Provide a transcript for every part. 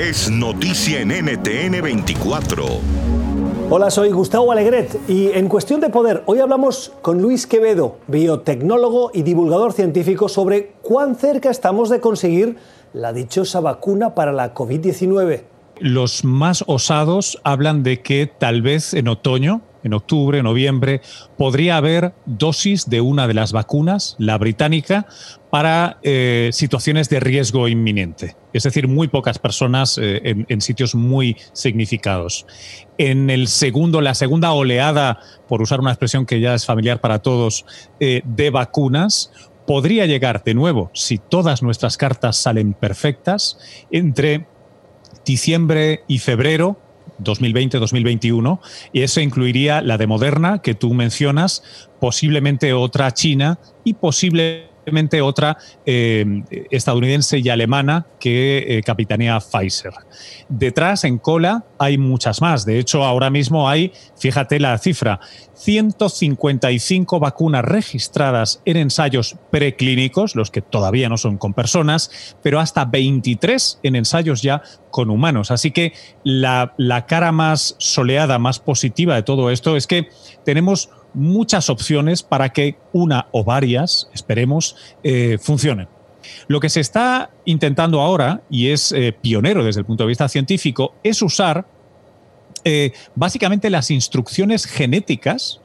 es noticia en NTN 24. Hola, soy Gustavo Alegret y en Cuestión de Poder hoy hablamos con Luis Quevedo, biotecnólogo y divulgador científico, sobre cuán cerca estamos de conseguir la dichosa vacuna para la COVID-19. Los más osados hablan de que tal vez en otoño, en octubre, noviembre, podría haber dosis de una de las vacunas, la británica, para eh, situaciones de riesgo inminente. Es decir, muy pocas personas eh, en, sitios muy significados. En el segundo, la segunda oleada, por usar una expresión que ya es familiar para todos, eh, de vacunas, podría llegar de nuevo, si todas nuestras cartas salen perfectas, entre diciembre y febrero 2020-2021, y eso incluiría la de Moderna, que tú mencionas, posiblemente otra China y posiblemente otra eh, estadounidense y alemana que eh, capitanea Pfizer. Detrás, en cola, hay muchas más. De hecho, ahora mismo hay, fíjate la cifra, 155 vacunas registradas en ensayos preclínicos, los que todavía no son con personas, pero hasta 23 en ensayos ya con humanos. Así que la, la cara más soleada, más positiva de todo esto es que tenemos muchas opciones para que una o varias, esperemos, eh, funcionen. Lo que se está intentando ahora, y es eh, pionero desde el punto de vista científico, es usar eh, básicamente las instrucciones genéticas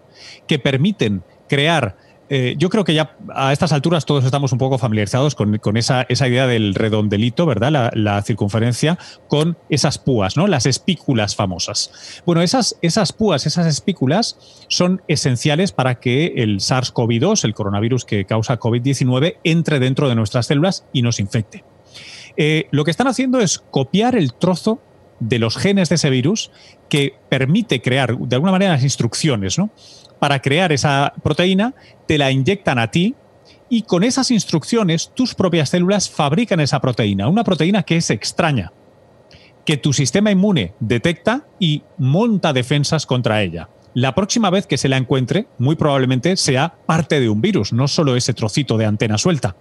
que permiten crear eh, yo creo que ya a estas alturas todos estamos un poco familiarizados con, esa, idea del redondelito, ¿verdad? La, circunferencia con esas púas, ¿no? Las espículas famosas. Bueno, esas, esas púas, esas espículas son esenciales para que el SARS-CoV-2, el coronavirus que causa COVID-19, entre dentro de nuestras células y nos infecte. Eh, lo que están haciendo es copiar el trozo de los genes de ese virus que permite crear de alguna manera las instrucciones, ¿no? para crear esa proteína, te la inyectan a ti y con esas instrucciones tus propias células fabrican esa proteína, una proteína que es extraña, que tu sistema inmune detecta y monta defensas contra ella. La próxima vez que se la encuentre, muy probablemente sea parte de un virus, no solo ese trocito de antena suelta.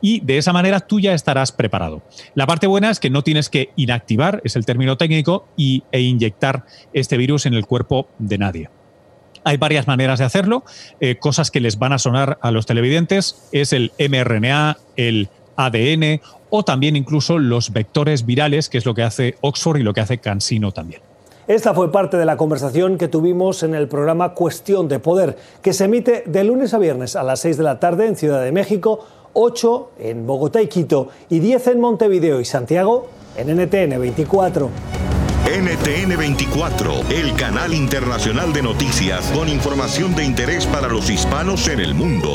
Y de esa manera tú ya estarás preparado. La parte buena es que no tienes que inactivar, es el término técnico, y, e inyectar este virus en el cuerpo de nadie. Hay varias maneras de hacerlo, eh, cosas que les van a sonar a los televidentes, es el mRNA, el ADN o también incluso los vectores virales, que es lo que hace Oxford y lo que hace CanSino también. Esta fue parte de la conversación que tuvimos en el programa Cuestión de Poder, que se emite de lunes a viernes a las 6 de la tarde en Ciudad de México, 8 en Bogotá y Quito y 10 en Montevideo y Santiago en NTN 24. NTN 24, el canal internacional de noticias con información de interés para los hispanos en el mundo.